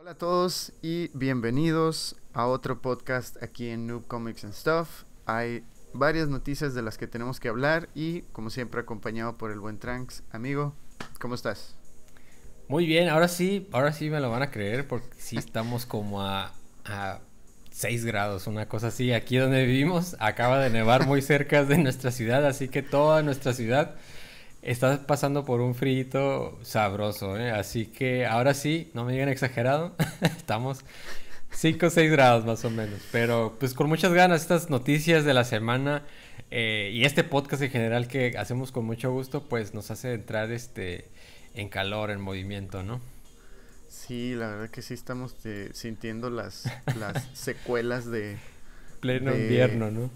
Hola a todos y bienvenidos a otro podcast aquí en Noob Comics and Stuff. Hay varias noticias de las que tenemos que hablar y como siempre acompañado por el buen Tranks. Amigo, ¿cómo estás? Muy bien, ahora sí, ahora sí me lo van a creer porque sí estamos como a, a 6 grados, una cosa así. Aquí donde vivimos acaba de nevar muy cerca de nuestra ciudad, así que toda nuestra ciudad está pasando por un frío sabroso, ¿eh? Así que ahora sí, no me digan exagerado, estamos 5 o 6 grados más o menos. Pero pues con muchas ganas estas noticias de la semana eh, y este podcast en general que hacemos con mucho gusto, pues nos hace entrar este en calor, en movimiento, ¿no? Sí, la verdad que sí estamos eh, sintiendo las, las secuelas de... Pleno invierno, ¿no?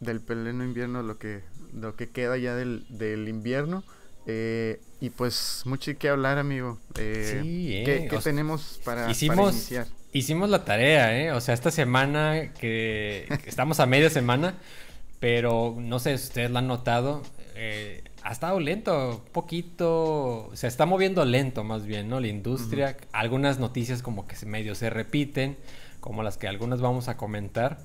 Del pleno invierno, lo que, lo que queda ya del, del invierno. Eh, y pues mucho que hablar, amigo. Eh, sí, ¿Qué, qué tenemos para, hicimos, para iniciar? Hicimos la tarea, ¿eh? O sea, esta semana que, estamos a media semana, pero no sé si ustedes lo han notado, eh, ha estado lento, poquito, se está moviendo lento más bien, ¿no? La industria, uh -huh. algunas noticias como que medio se repiten, como las que algunas vamos a comentar.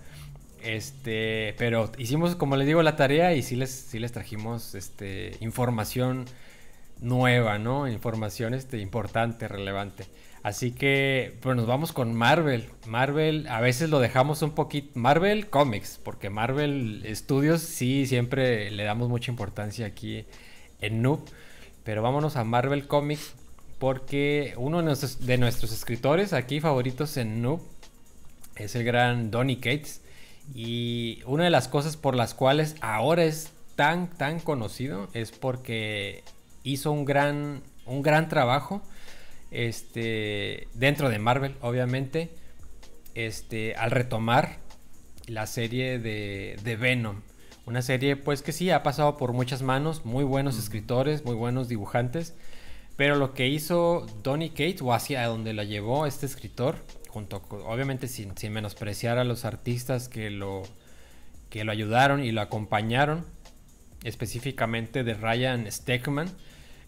Este, pero hicimos, como les digo, la tarea y sí les, sí les trajimos este, información nueva, ¿no? Información este, importante, relevante. Así que, pues nos vamos con Marvel. Marvel, a veces lo dejamos un poquito. Marvel Comics, porque Marvel Studios sí siempre le damos mucha importancia aquí en Noob. Pero vámonos a Marvel Comics, porque uno de nuestros, de nuestros escritores aquí favoritos en Noob es el gran Donny Cates. Y una de las cosas por las cuales ahora es tan, tan conocido es porque hizo un gran, un gran trabajo este, dentro de Marvel, obviamente, este, al retomar la serie de, de, Venom. Una serie, pues que sí, ha pasado por muchas manos, muy buenos escritores, muy buenos dibujantes, pero lo que hizo Donny Cates, o hacia donde la llevó este escritor, junto con, obviamente sin, sin, menospreciar a los artistas que lo, que lo ayudaron y lo acompañaron, específicamente de Ryan Steckman,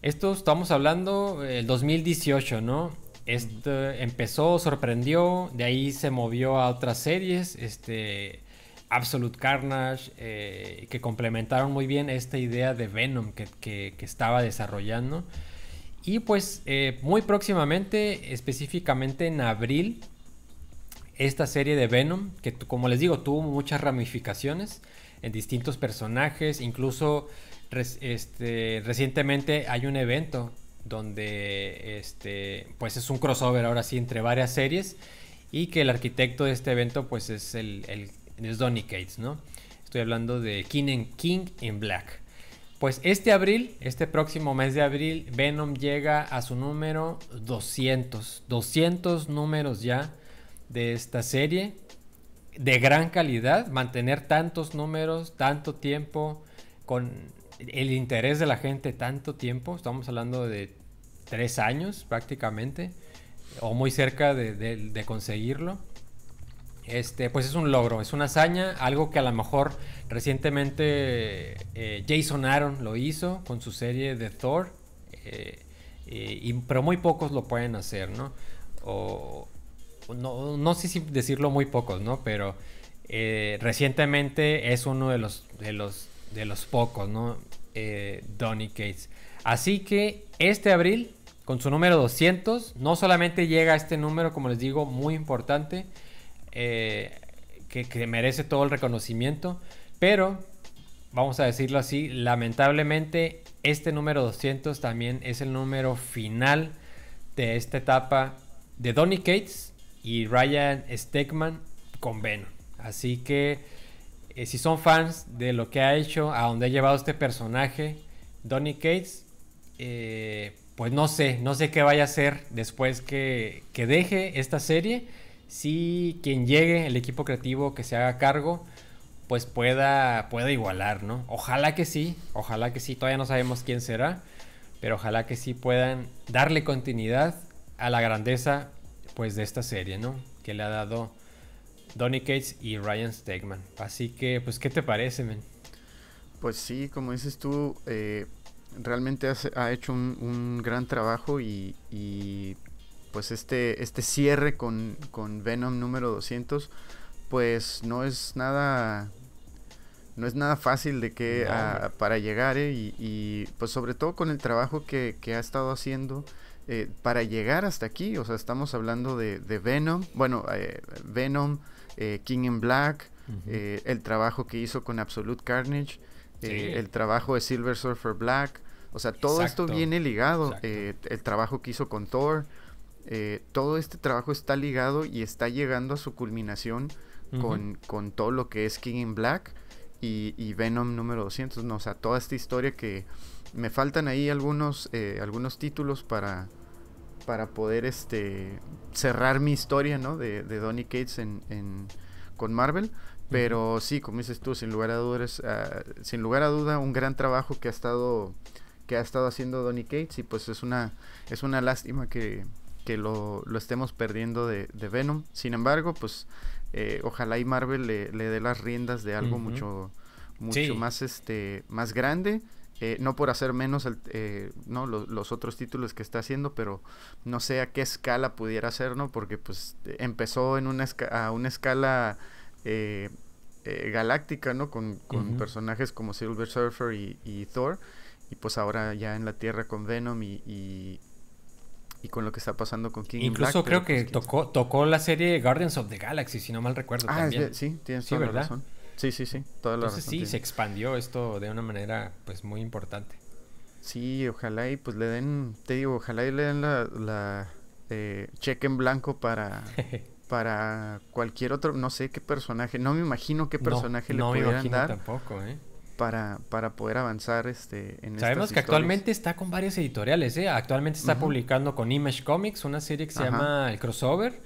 esto estamos hablando el 2018, ¿no? Esto empezó, sorprendió, de ahí se movió a otras series, este Absolute Carnage, eh, que complementaron muy bien esta idea de Venom que, que, que estaba desarrollando. Y pues eh, muy próximamente, específicamente en abril, esta serie de Venom, que como les digo, tuvo muchas ramificaciones en distintos personajes, incluso este, recientemente hay un evento donde este, pues es un crossover ahora sí entre varias series y que el arquitecto de este evento pues es el, el Donny Cates, ¿no? Estoy hablando de King, and King in Black. Pues este abril, este próximo mes de abril, Venom llega a su número 200. 200 números ya de esta serie. De gran calidad, mantener tantos números, tanto tiempo, con el interés de la gente tanto tiempo, estamos hablando de tres años prácticamente, o muy cerca de, conseguirlo. Este, pues es un logro, es una hazaña, algo que a lo mejor recientemente eh, Jason Aaron lo hizo con su serie de Thor, eh, y, pero muy pocos lo pueden hacer, ¿no? No, no sé si decirlo muy pocos, ¿no? Pero eh, recientemente es uno de los, de los de los pocos, ¿no? Eh, Donny Cates. Así que este abril, con su número 200, no solamente llega a este número, como les digo, muy importante, eh, que, que, merece todo el reconocimiento, pero, vamos a decirlo así, lamentablemente este número 200 también es el número final de esta etapa de Donny Cates y Ryan Stegman con Venom. Así que eh, si son fans de lo que ha hecho, a donde ha llevado este personaje, Donny Cates, eh, pues no sé, no sé qué vaya a hacer después que, que, deje esta serie. Si quien llegue, el equipo creativo que se haga cargo, pues pueda, pueda igualar, ¿no? Ojalá que sí, ojalá que sí, todavía no sabemos quién será, pero ojalá que sí puedan darle continuidad a la grandeza, pues, de esta serie, ¿no? Que le ha dado Donny Cates y Ryan Stegman. Así que, pues, ¿qué te parece, men? Pues sí, como dices tú, eh, realmente has, ha hecho un, un, gran trabajo y, y, pues este, este cierre con, con Venom número 200, pues no es nada no es nada fácil de que para llegar ¿eh? y, pues sobre todo con el trabajo que, ha estado haciendo eh, para llegar hasta aquí o sea estamos hablando de, Venom bueno eh, Venom King in Black el trabajo que hizo con Absolute Carnage el trabajo de Silver Surfer Black o sea todo esto viene ligado el trabajo que hizo con Thor todo este trabajo está ligado y está llegando a su culminación con, con todo lo que es King in Black y, Venom número 200, no, o sea, toda esta historia que me faltan ahí algunos, eh, algunos títulos para, para poder este, cerrar mi historia, ¿no? De, de Donny Cates en, con Marvel. Pero sí, como dices tú, sin lugar a dudas, ah, sin lugar a duda, un gran trabajo que ha estado, que ha estado haciendo Donny Cates y pues es una, es una lástima que, que lo, lo estemos perdiendo de, de Venom. Sin embargo, pues eh, ojalá y Marvel le, dé las riendas de algo mucho mucho más este más grande eh, no por hacer menos eh, no los, otros títulos que está haciendo pero no sé a qué escala pudiera ser no porque pues empezó en una a una escala galáctica no con, personajes como Silver Surfer y, Thor y pues ahora ya en la Tierra con Venom y y con lo que está pasando con King Incluso creo que pues, tocó, tocó la serie Guardians of the Galaxy, si no mal recuerdo. Ah, también. sí, tienes toda la razón. Sí, sí, sí, toda la Entonces, Sí, se expandió esto de una manera pues muy importante. Sí, ojalá y pues le den, te digo, ojalá y le den la, la eh, cheque en blanco para, para cualquier otro, no sé qué personaje, no me imagino qué personaje le pudieran dar. tampoco, ¿eh? para, para poder avanzar este, en Sabemos que actualmente está con varias editoriales, ¿eh? Actualmente está publicando con Image Comics una serie que se llama El Crossover.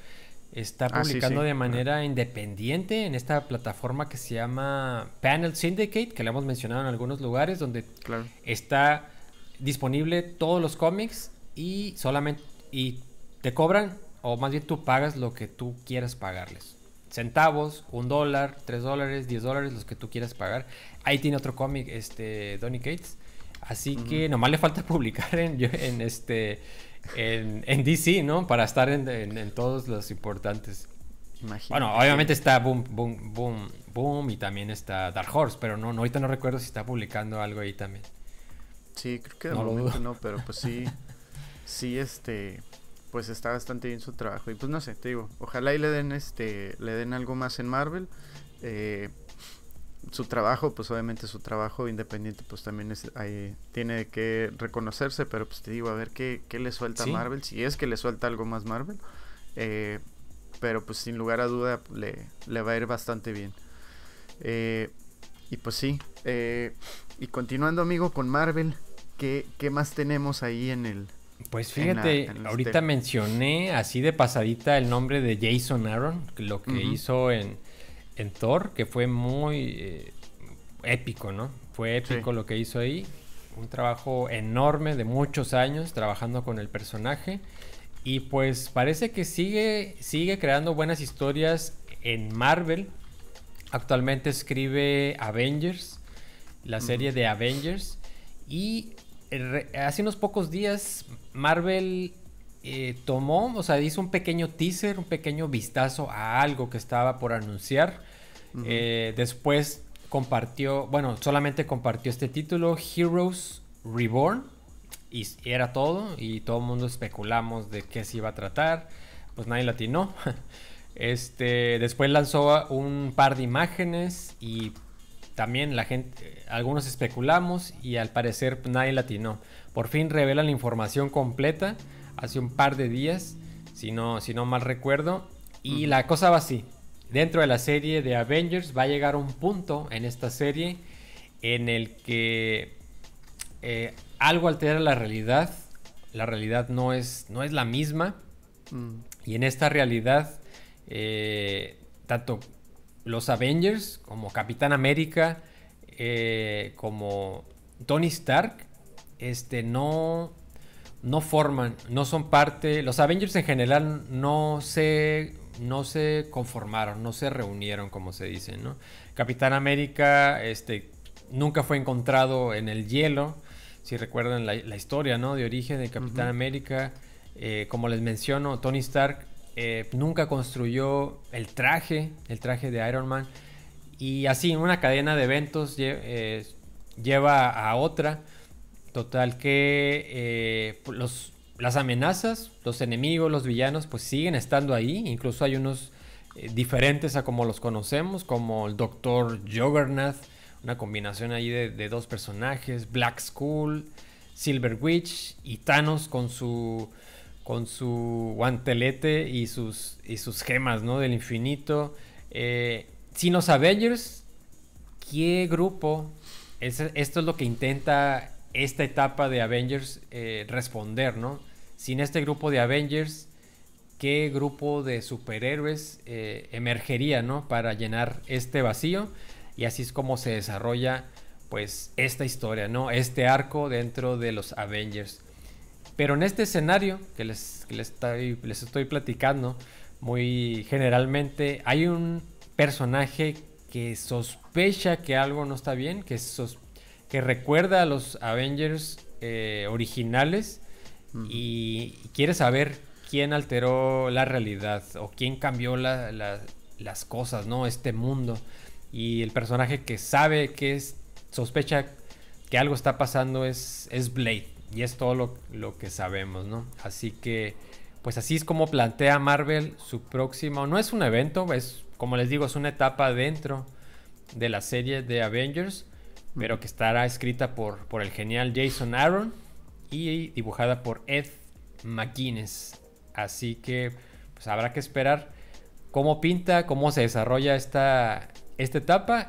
Está ah, publicando de manera independiente en esta plataforma que se llama Panel Syndicate, que le hemos mencionado en algunos lugares, donde está disponible todos los cómics y solamente y te cobran, o más bien tú pagas lo que tú quieras pagarles. Centavos, un dólar, tres dólares, diez dólares, los que tú quieras pagar. Ahí tiene otro cómic, este, Donny Cates. Así que nomás le falta publicar en, en este, en, DC, ¿no? Para estar en, todos los importantes. Bueno, obviamente está Boom, Boom, Boom, Boom y también está Dark Horse, pero no, no ahorita no recuerdo si está publicando algo ahí también. Sí, creo que de momento no, pero pues sí, sí, este, pues está bastante bien su trabajo. Y pues no sé, te digo, ojalá y le den este, le den algo más en Marvel. Eh, su trabajo, pues obviamente su trabajo independiente, pues también es, ahí, tiene que reconocerse, pero pues te digo, a ver qué, qué le suelta Marvel, si es que le suelta algo más Marvel. Eh, pero pues sin lugar a duda le, le va a ir bastante bien. Eh, y pues sí, y continuando amigo con Marvel, ¿qué, ¿qué más tenemos ahí en el, pues fíjate, ahorita mencioné así de pasadita el nombre de Jason Aaron, lo que hizo en, en, Thor, que fue muy eh, épico, ¿no? Fue épico lo que hizo ahí. Un trabajo enorme de muchos años trabajando con el personaje. Y pues parece que sigue, sigue creando buenas historias en Marvel. Actualmente escribe Avengers, la serie de Avengers. Y hace unos pocos días Marvel eh, tomó, o sea, hizo un pequeño teaser, un pequeño vistazo a algo que estaba por anunciar. Eh, después compartió, bueno, solamente compartió este título, Heroes Reborn, y, era todo, y todo el mundo especulamos de qué se iba a tratar, pues nadie latinó. Este, después lanzó un par de imágenes y también la gente, algunos especulamos y al parecer pues, nadie latinó. Por fin revelan la información completa hace un par de días, si no, si no mal recuerdo. Y la cosa va así. Dentro de la serie de Avengers va a llegar un punto en esta serie en el que eh, algo altera la realidad. La realidad no es, no es la misma. Mm. Y en esta realidad, eh, tanto los Avengers, como Capitán América, eh, como Tony Stark, este, no, no forman, no son parte, los Avengers en general no se, no se conformaron, no se reunieron, como se dice, ¿no? Capitán América, este, nunca fue encontrado en el hielo, si recuerdan la, historia, ¿no? De origen de Capitán América, Eh, como les menciono, Tony Stark eh, nunca construyó el traje, el traje de Iron Man. Y así, una cadena de eventos eh, lleva a otra. Total que los, las amenazas, los enemigos, los villanos, pues siguen estando ahí. Incluso hay unos diferentes a como los conocemos, como el Doctor Juggernaut, una combinación ahí de, dos personajes, Black Skull, Silver Witch y Thanos con su con su guantelete y sus, y sus gemas, ¿no? Del infinito. Eh, sin los Avengers, ¿qué grupo? esto es lo que intenta esta etapa de Avengers eh, responder, ¿no? Sin este grupo de Avengers, ¿qué grupo de superhéroes eh, emergería, ¿no? Para llenar este vacío. Y así es como se desarrolla, pues, esta historia, ¿no? Este arco dentro de los Avengers. Pero en este escenario que les, estoy, les estoy platicando, muy generalmente, hay un personaje que sospecha que algo no está bien, que, que recuerda a los Avengers eh, originales y quiere saber quién alteró la realidad o quién cambió las cosas, ¿no? Este mundo. Y el personaje que sabe que es, sospecha que algo está pasando es, es Blade. Y es todo lo, que sabemos, ¿no? Así que, pues así es como plantea Marvel su próximo. No es un evento, es, como les digo, es una etapa dentro de la serie de Avengers, pero que estará escrita por, por el genial Jason Aaron y dibujada por Ed McGuinness. Así que, pues habrá que esperar cómo pinta, cómo se desarrolla esta, esta etapa.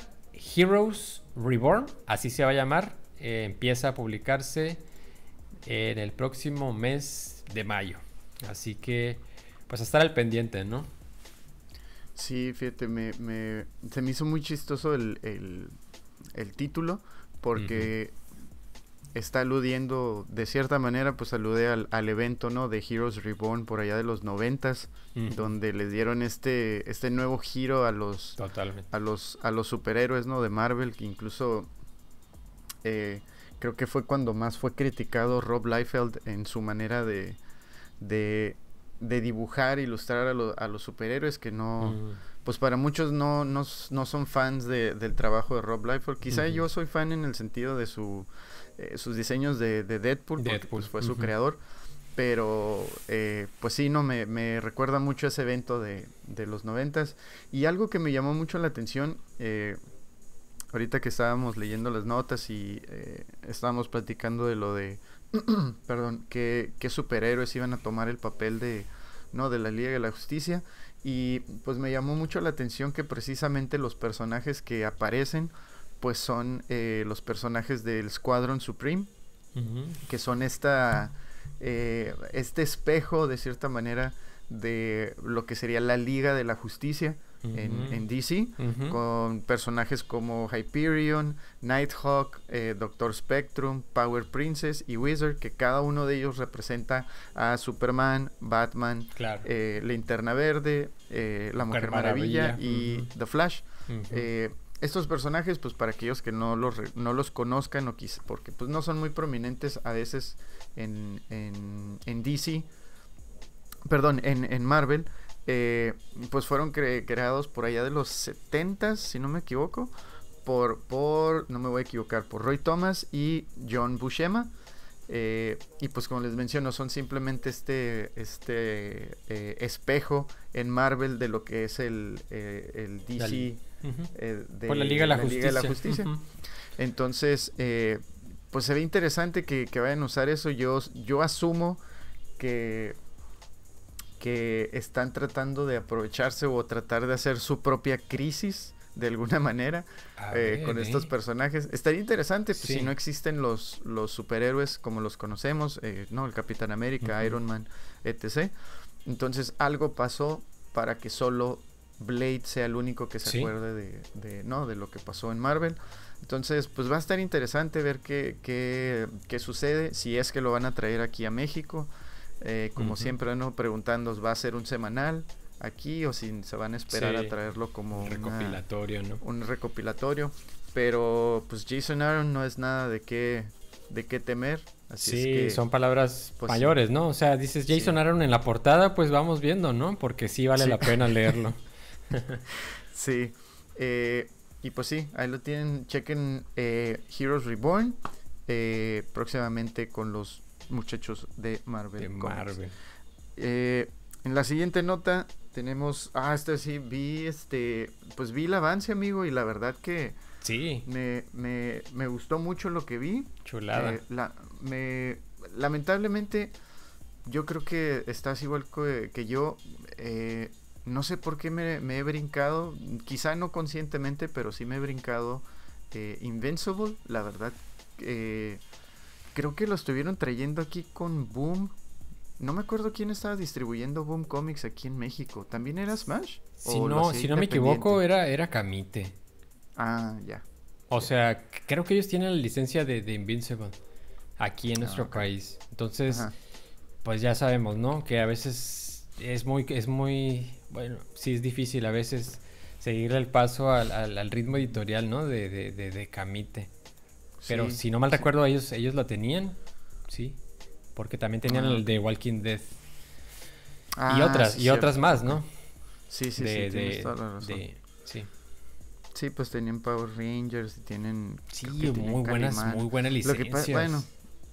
Heroes Reborn, así se va a llamar, eh, empieza a publicarse en el próximo mes de mayo. Así que, pues a estar al pendiente, ¿no? Sí, fíjate, me, se me hizo muy chistoso el, título porque está aludiendo, de cierta manera, pues alude al, evento, ¿no? De Heroes Reborn por allá de los noventas, donde les dieron este, este nuevo giro a los, a los, a los superhéroes, ¿no? De Marvel, que incluso... Eh, creo que fue cuando más fue criticado Rob Liefeld en su manera de, de, dibujar, ilustrar a, los superhéroes, que no. Pues para muchos no, no, son fans del trabajo de Rob Liefeld. Quizá yo soy fan en el sentido de su, eh, sus diseños de, Deadpool, porque pues, fue su creador. Pero, eh, pues sí, no, me, me, recuerda mucho ese evento de, de los noventas. Y algo que me llamó mucho la atención, eh, ahorita que estábamos leyendo las notas y eh, estábamos platicando de lo de, perdón, que, superhéroes iban a tomar el papel de, no, de la Liga de la Justicia. Y pues me llamó mucho la atención que precisamente los personajes que aparecen pues son eh, los personajes del Squadron Supreme, que son esta, eh, este espejo de cierta manera de lo que sería la Liga de la Justicia en, DC, con personajes como Hyperion, Nighthawk, eh, Doctor Spectrum, Power Princess y Wizard, que cada uno de ellos representa a Superman, Batman, eh, Linterna Verde, eh, La Mujer, Maravilla, y The Flash. estos personajes, pues para aquellos que no los, no los conozcan o quizá, porque pues no son muy prominentes a veces en, en, en DC, perdón, en, en Marvel, eh, pues fueron creados por allá de los 70 si no me equivoco, por, por, no me voy a equivocar, por Roy Thomas y John Buscema. Eh, y pues como les menciono, son simplemente este, este eh, espejo en Marvel de lo que es el, el DC de por la Liga de la Justicia. Entonces, pues se ve interesante que, que, vayan a usar eso. Yo, yo asumo que que están tratando de aprovecharse o tratar de hacer su propia crisis de alguna manera eh, con estos personajes. Estaría interesante pues, si no existen los, los superhéroes como los conocemos, eh, ¿no? El Capitán América, Iron Man, etc. Entonces algo pasó para que solo Blade sea el único que se acuerde de, de, ¿no? de lo que pasó en Marvel. Entonces, pues va a estar interesante ver qué, qué, qué sucede, si es que lo van a traer aquí a México. Eh, como siempre, ¿no? Preguntando, ¿va a ser un semanal aquí o si se van a esperar a traerlo como un recopilatorio, ¿no? Un recopilatorio. Pero pues Jason Aaron no es nada de qué, de qué temer. Así sí, es que, son palabras pues, mayores, ¿no? O sea, dices Jason Sí. Aaron en la portada, pues vamos viendo, ¿no? Porque sí vale Sí. la pena leerlo. Sí. eh, y pues sí, ahí lo tienen. Chequen eh, Heroes Reborn. eh, próximamente con los muchachos de Marvel. de Comics. Marvel. Eh, en la siguiente nota tenemos. Ah, este sí, vi este. Pues vi el avance, amigo, y la verdad que Sí, me, me, me gustó mucho lo que vi. chulada. Eh, la, me, lamentablemente, yo creo que estás igual que, que yo. eh, no sé por qué me, me he brincado, quizá no conscientemente, pero sí me he brincado eh, Invincible. La verdad, eh, creo que lo estuvieron trayendo aquí con Boom. No me acuerdo quién estaba distribuyendo Boom Comics aquí en México. ¿También era Smash? si ¿O lo no, hacía si no me equivoco, era, era Camite. Ah, ya. O sea, creo que ellos tienen la licencia de, de Invincible aquí en Ah, nuestro país. Entonces, Ajá. pues ya sabemos, ¿no? Que a veces es muy, es muy, bueno, sí es difícil a veces seguirle el paso al, al- al ritmo editorial, ¿no? De, de, de, de Camite. Pero Sí, si no mal sí. recuerdo, ellos, ellos lo tenían, sí. Porque también tenían Ah, el de Walking Dead. y Ah, otras, sí, y otras cierto. más, ¿no? Sí, sí, de, sí, tienes de- toda la razón. de- sí. Sí, pues tenían Power Rangers y tienen. Sí, muy buenas, Calimán. muy buenas Lo que licencias. pasa, bueno,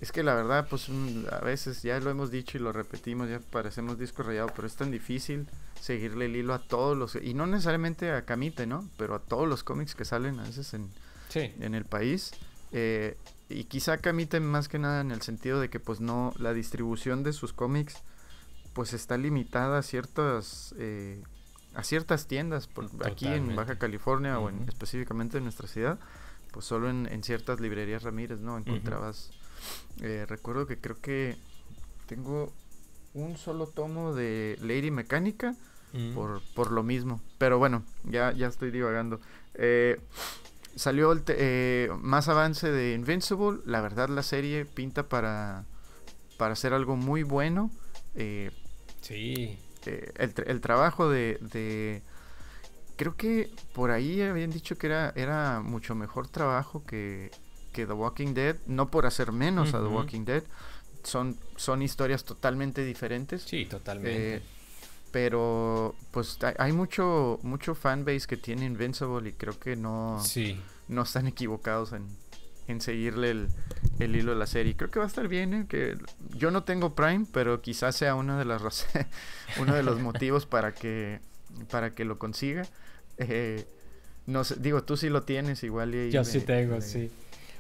es que la verdad, pues un- a veces ya lo hemos dicho y lo repetimos, ya parecemos disco rayado, pero es tan difícil seguirle el hilo a todos los. Y no necesariamente a Camite, ¿no? Pero a todos los cómics que salen a veces en, Sí. en el país. Eh, y quizá Camite más que nada en el sentido de que, pues no, la distribución de sus cómics, pues está limitada a ciertas. eh, a ciertas tiendas, por, aquí en. Baja California o en, específicamente en nuestra ciudad, pues solo en, en ciertas librerías Ramírez, ¿no? Encontrabas, eh, recuerdo que creo que tengo un solo tomo de Lady Mecánica Mm. por, por lo mismo, pero bueno, ya, ya estoy divagando. Eh, salió el eh, más avance de Invincible, la verdad la serie pinta para, para hacer algo muy bueno. eh, Sí. eh, el, el trabajo de, de- creo que por ahí habían dicho que era era mucho mejor trabajo que, que The Walking Dead no por hacer menos a The. Walking Dead son son historias totalmente diferentes Sí, totalmente. Pero pues hay, mucho mucho fanbase que tiene Invincible y creo que no sí. no están equivocados en, en seguirle el, el hilo de la serie. Creo que va a estar bien, ¿eh? que yo no tengo Prime, pero quizás sea una de las uno de los motivos para que para que lo consiga. Eh, no sé, digo, tú sí lo tienes igual y Yo me- sí tengo, me- sí.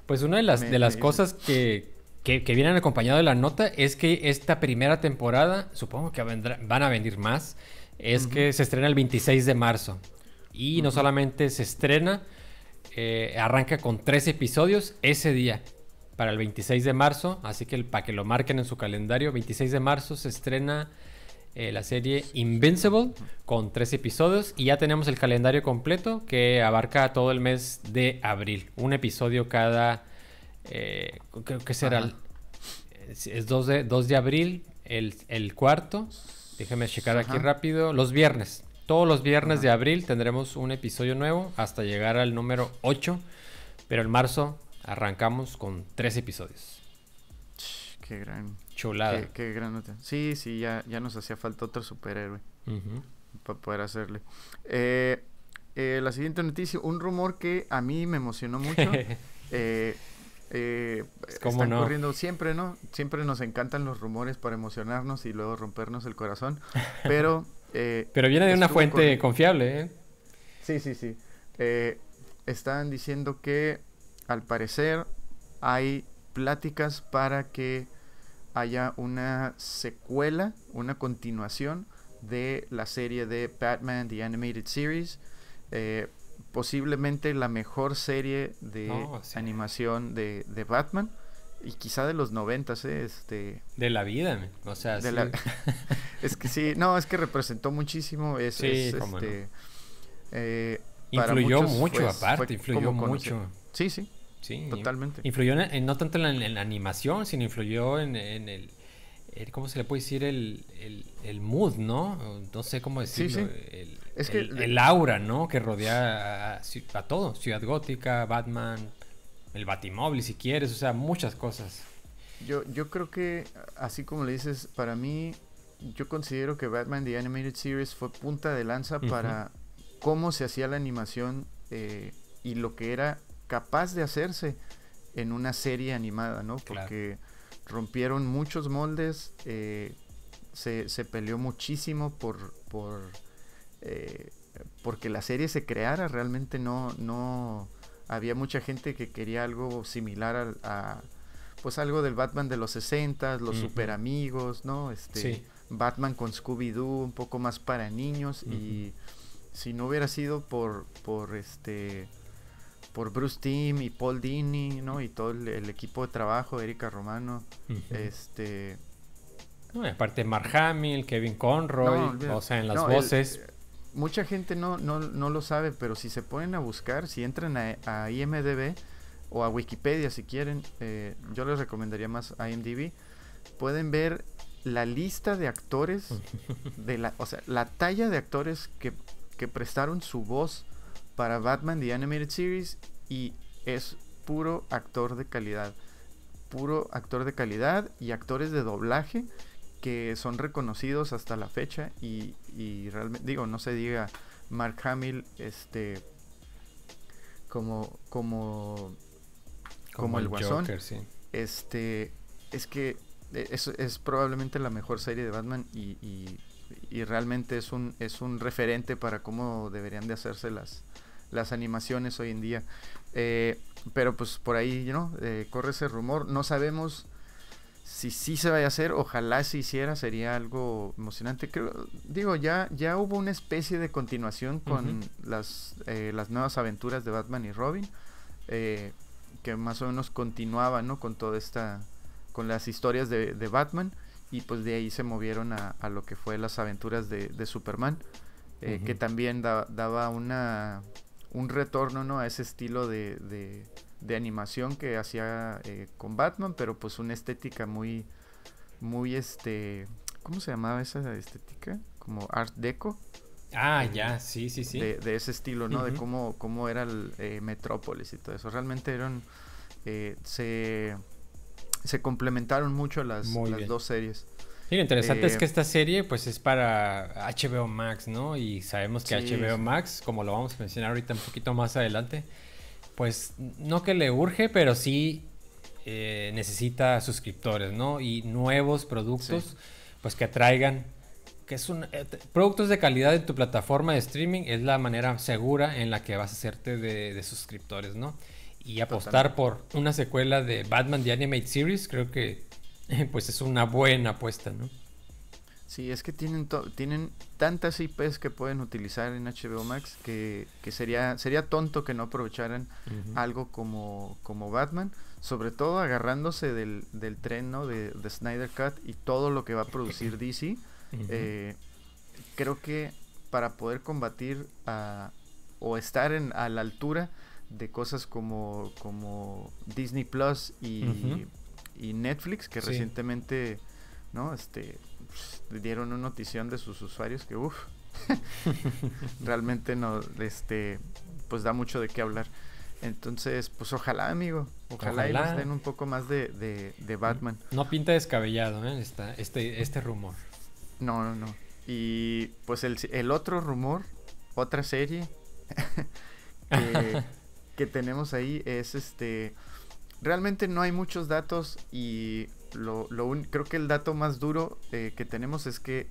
Pues una de las, me- de las cosas que, que, que vienen acompañado de la nota es que esta primera temporada, supongo que vendrá- van a venir más, es que se estrena el 26 de marzo. Y no solamente se estrena, eh, arranca con tres episodios ese día, para el 26 de marzo, así que el- para que lo marquen en su calendario, 26 de marzo se estrena eh, la serie Invincible con tres episodios y ya tenemos el calendario completo que abarca todo el mes de abril. Un episodio cada, eh, creo que será, es, es 2, de, 2 de abril, el, el cuarto. Déjeme checar aquí rápido. Los viernes. Todos los viernes Ajá. de abril tendremos un episodio nuevo hasta llegar al número 8. Pero en marzo arrancamos con tres episodios. Qué gran, Chulada. qué, qué gran nota. Sí, sí, ya, ya nos hacía falta otro superhéroe. Para poder hacerle. Eh, eh, la siguiente noticia, un rumor que a mí me emocionó mucho. eh, eh, ¿Cómo están no? corriendo siempre, ¿no? Siempre nos encantan los rumores para emocionarnos y luego rompernos el corazón. Pero. eh, Pero viene de una fuente confiable, ¿eh? Sí, sí, sí. Eh, están diciendo que al parecer hay pláticas para que haya una secuela, una continuación de la serie de Batman The Animated Series. Eh, posiblemente la mejor serie de Oh, sí. animación de, de Batman. Y quizá de los noventas, ¿eh? Este, De la vida, men. o sea, de sí. la- es que sí, no, es que representó muchísimo. Es, Sí, es, cómo no. este, eh, influyó muchos mucho aparte, influyó mucho. Sí, sí, Sí, totalmente. Influyó en, en- no tanto en la, en la animación, sino influyó en, en el, el- ¿Cómo se le puede decir? El, el, el mood, ¿no? No sé cómo Sí, decirlo. sí. El, Es que el- aura, ¿no? Que rodea a, a ci- a todo. Ciudad Gótica, Batman, el Batimóvil, si quieres. O sea, muchas cosas. Yo, yo creo que, así como le dices, para mí, yo considero que Batman The Animated Series fue punta de lanza para cómo se hacía la animación eh, y lo que era capaz de hacerse en una serie animada, ¿no? Porque rompieron muchos moldes, eh, se, se, peleó muchísimo por, por eh, porque la serie se creara, realmente no, no había mucha gente que quería algo similar a, pues algo del Batman de los 60, los super amigos, ¿no? Este Batman con Scooby Doo, un poco más para niños y si no hubiera sido por por este por Bruce Timm y Paul Dini, ¿no? Y todo el, equipo de trabajo, Erika Romano, este... aparte Mark Hamill, Kevin Conroy, o sea, en las voces... mucha gente no, no, no, lo sabe, pero si se ponen a buscar, si entran a, IMDB o a Wikipedia si quieren, eh, yo les recomendaría más IMDB, pueden ver la lista de actores, de la, o sea, la talla de actores que, que prestaron su voz para Batman The Animated Series y es puro actor de calidad. Puro actor de calidad y actores de doblaje que son reconocidos hasta la fecha y, realmente digo no se diga Mark Hamill este como como como, el, guasón este es que es, es, probablemente la mejor serie de Batman y, y, y, realmente es un es un referente para cómo deberían de hacerse las las animaciones hoy en día. Eh, pero pues por ahí, ¿no? Eh, corre ese rumor. No sabemos si sí se vaya a hacer. Ojalá se hiciera, sería algo emocionante. Creo, digo, ya, ya hubo una especie de continuación con las, eh, las nuevas aventuras de Batman y Robin. que más o menos continuaba, ¿no? Con toda esta. con las historias de, Batman. Y pues de ahí se movieron a, lo que fue las aventuras de, Superman. que también daba una un retorno ¿no? a ese estilo de, de, animación que hacía eh, con Batman, pero pues una estética muy, muy este, ¿cómo se llamaba esa estética? Como Art Deco. Ah, ya, sí, sí, sí. De, ese estilo, ¿no? De cómo, cómo era el eh, Metrópolis y todo eso. Realmente eran, eh, se, se complementaron mucho las, las dos series. Sí, lo interesante es eh, que esta serie pues es para HBO Max, ¿no? Y sabemos que HBO Max, como lo vamos a mencionar ahorita un poquito más adelante, pues no que le urge, pero sí eh, necesita suscriptores, ¿no? Y nuevos productos, pues que atraigan, que es un... Eh, productos de calidad en tu plataforma de streaming es la manera segura en la que vas a hacerte de, suscriptores, ¿no? Y apostar por una secuela de Batman The Animated Series, creo que pues es una buena apuesta, ¿no? Sí, es que tienen, tienen tantas IPs que pueden utilizar en HBO Max que, sería, sería tonto que no aprovecharan algo como, como Batman, sobre todo agarrándose del, del tren de, Snyder Cut y todo lo que va a producir DC. Eh, creo que para poder combatir o estar en, a la altura de cosas como, como Disney Plus y y Netflix, que recientemente, ¿no? Este, pues, dieron una notición de sus usuarios que, uff, realmente no, este, pues da mucho de qué hablar. Entonces, pues ojalá, amigo, ojalá, y nos den un poco más de, de, Batman. No pinta descabellado, ¿eh? este, este rumor. No, no, no. Y pues el, el otro rumor, otra serie que, que tenemos ahí es este realmente no hay muchos datos y lo, lo creo que el dato más duro eh, que tenemos es que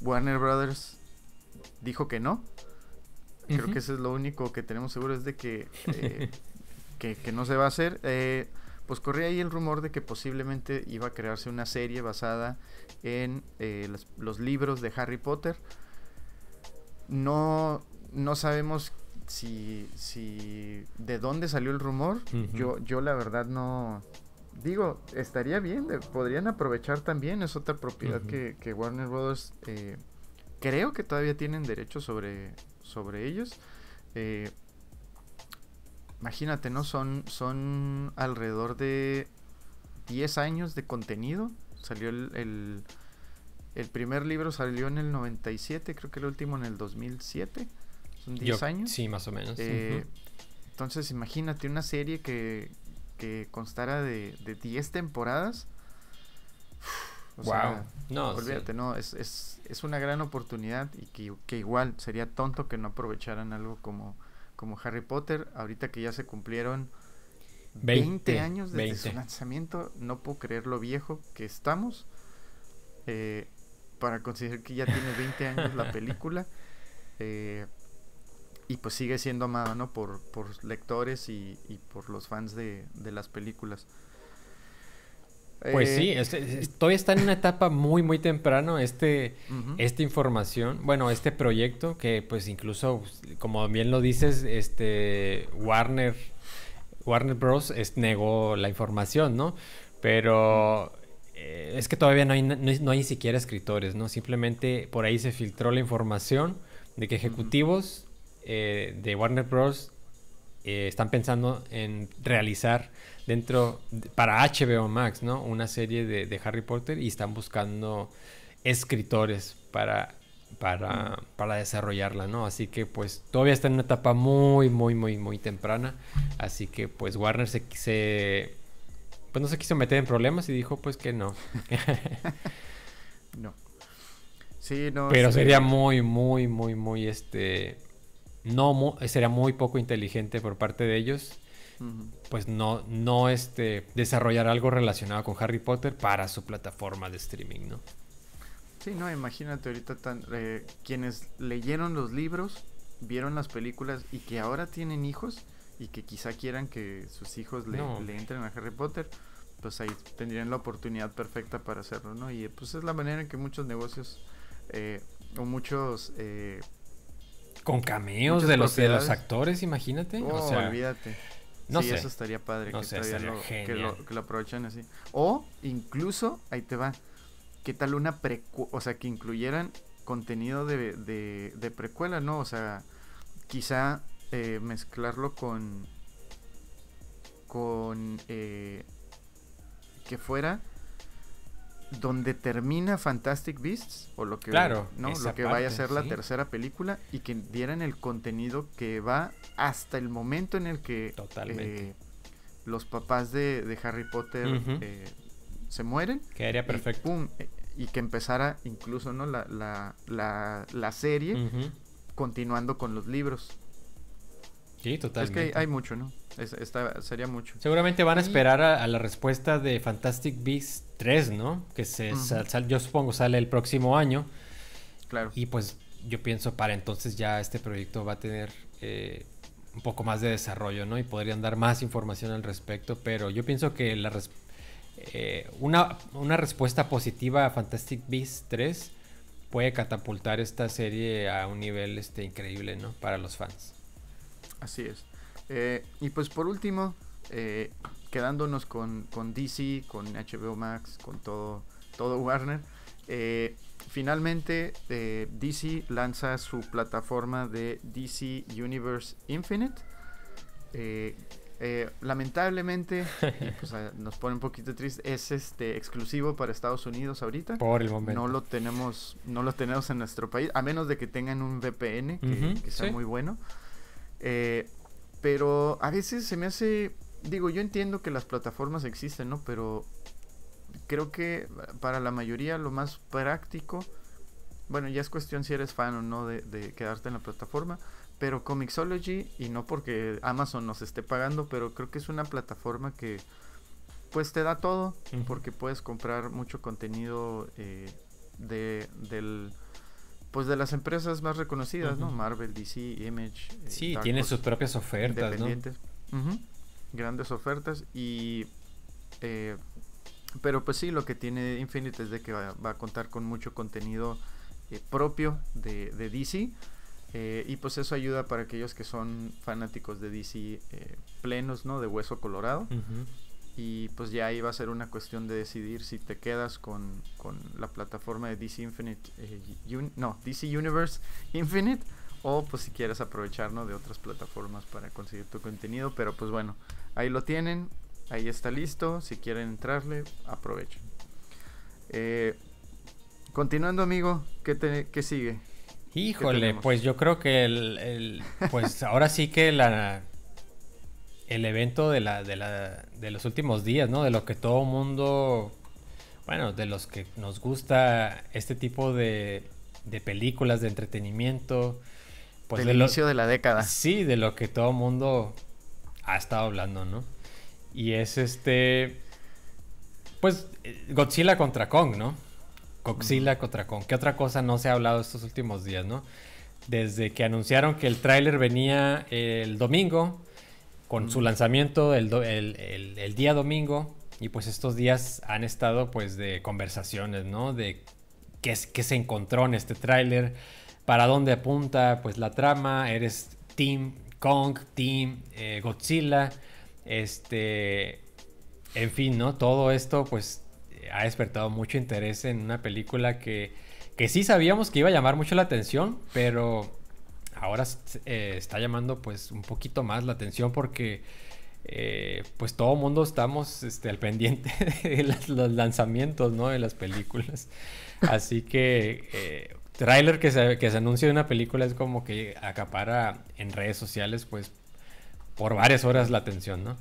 Warner Brothers dijo que no. Creo que eso es lo único que tenemos seguro es de que, eh, que, no se va a hacer. Eh, pues corría ahí el rumor de que posiblemente iba a crearse una serie basada en los, los, libros de Harry Potter. No, no sabemos si, si de dónde salió el rumor, yo, yo la verdad no digo, estaría bien, podrían aprovechar también, es otra propiedad que, que, Warner Bros. Eh, creo que todavía tienen derechos sobre, sobre ellos. Eh, imagínate, ¿no? Son, son alrededor de 10 años de contenido. Salió el, el, el primer libro salió en el 97, creo que el último en el 2007. 10 años. Sí, más o menos. Eh, entonces, imagínate una serie que, que constara de, de 10 temporadas. O sea, no, olvídate, no, es, es, es, una gran oportunidad y que, que, igual sería tonto que no aprovecharan algo como, como Harry Potter. Ahorita que ya se cumplieron 20, años desde su lanzamiento, no puedo creer lo viejo que estamos. Eh, para considerar que ya tiene 20 años la película. Eh, y pues sigue siendo amado, ¿no? Por, por lectores y, y por los fans de, de las películas. Pues sí, eh, todavía está en una etapa muy, muy temprano este, esta información, bueno, este proyecto que pues incluso, como bien lo dices, este Warner, Warner Bros. negó la información, ¿no? Pero eh, es que todavía no hay, no, hay ni siquiera escritores, ¿no? Simplemente por ahí se filtró la información de que ejecutivos eh, de Warner Bros. están pensando en realizar dentro para HBO Max, ¿no? Una serie de, Harry Potter y están buscando escritores para, para, para desarrollarla, ¿no? Así que pues todavía está en una etapa muy, muy, muy, muy temprana. Así que pues Warner se, se pues no se quiso meter en problemas y dijo pues que no. no. Sí, no. Pero sería muy, muy, muy, muy, este... No, sería muy poco inteligente por parte de ellos pues no, no este, desarrollar algo relacionado con Harry Potter para su plataforma de streaming, ¿no? Sí, no, imagínate ahorita tan, eh, quienes leyeron los libros, vieron las películas y que ahora tienen hijos y que quizá quieran que sus hijos le, entren a Harry Potter, pues ahí tendrían la oportunidad perfecta para hacerlo, ¿no? Y pues es la manera en que muchos negocios eh, o muchos... Eh, con cameos de los, de los actores, imagínate. o oh, sea, olvídate. No sí, eso estaría padre que, lo, que, lo, aprovechan así. O incluso, ahí te va, ¿qué tal una precuela? O sea, que incluyeran contenido de, de, precuela, ¿no? O sea, quizá eh, mezclarlo con... con... Eh, que fuera donde termina Fantastic Beasts o lo que claro, no lo que vaya a ser la tercera película y que dieran el contenido que va hasta el momento en el que eh, los papás de, Harry Potter eh, se mueren quedaría perfecto. eh, y, que empezara incluso no la, la, la, la serie continuando con los libros sí totalmente es que hay mucho no sería mucho. Seguramente van a esperar a, la respuesta de Fantastic Beasts 3, ¿no? Que se yo supongo sale el próximo año. Claro. Y pues yo pienso para entonces ya este proyecto va a tener eh, un poco más de desarrollo, ¿no? Y podrían dar más información al respecto. Pero yo pienso que la eh, una, una respuesta positiva a Fantastic Beasts 3 puede catapultar esta serie a un nivel este, increíble, ¿no? Para los fans. Así es. Eh, y pues por último, eh, quedándonos con, DC, con HBO Max, con todo, todo Warner, eh, finalmente DC lanza su plataforma de DC Universe Infinite. lamentablemente, pues, nos pone un poquito triste, es este exclusivo para Estados Unidos ahorita. Por el momento. No lo tenemos, no lo tenemos en nuestro país, a menos de que tengan un VPN que, sea muy bueno. Eh, pero a veces se me hace, digo, yo entiendo que las plataformas existen, ¿no? Pero creo que para la mayoría lo más práctico, bueno, ya es cuestión si eres fan o no de, quedarte en la plataforma, pero Comixology, y no porque Amazon nos esté pagando, pero creo que es una plataforma que pues te da todo, porque puedes comprar mucho contenido eh, de, del pues de las empresas más reconocidas, ¿no? Marvel, DC, Image. Eh, sí, tiene sus propias ofertas, independientes. Grandes ofertas y... Eh, pero pues sí, lo que tiene Infinite es de que va, a contar con mucho contenido eh, propio de, de DC. y pues eso ayuda para aquellos que son fanáticos de DC plenos, ¿no? De hueso colorado y pues ya ahí va a ser una cuestión de decidir si te quedas con, la plataforma de DC Infinite, eh, no, DC Universe Infinite, o pues si quieres aprovechar de otras plataformas para conseguir tu contenido, pero pues bueno, ahí lo tienen, ahí está listo, si quieren entrarle, aprovechen. Eh, continuando amigo, ¿qué, te, qué sigue? Híjole, pues yo creo que el, pues ahora sí que la el evento de, la, de, la, de los últimos días, ¿no? De lo que todo mundo bueno, de los que nos gusta este tipo de, de películas de entretenimiento. Pues Del inicio de la década. Sí, de lo que todo mundo ha estado hablando, ¿no? Y es este. Pues Godzilla contra Kong, ¿no? Godzilla contra Kong. ¿Qué otra cosa no se ha hablado estos últimos días, no? Desde que anunciaron que el tráiler venía el domingo, con su lanzamiento el, el, día domingo, y pues estos días han estado pues de conversaciones, ¿no? De qué, qué se encontró en este tráiler, para dónde apunta pues la trama, eres Team Kong, Team eh, Godzilla, este, en fin, ¿no? Todo esto pues ha despertado mucho interés en una película que, que sí sabíamos que iba a llamar mucho la atención, pero ahora eh, está llamando pues un poquito más la atención porque eh, pues todo mundo estamos este, al pendiente de los lanzamientos, ¿no? De las películas. Así que eh, trailer que se, que se anuncia de una película es como que acapara en redes sociales pues por varias horas la atención, ¿no?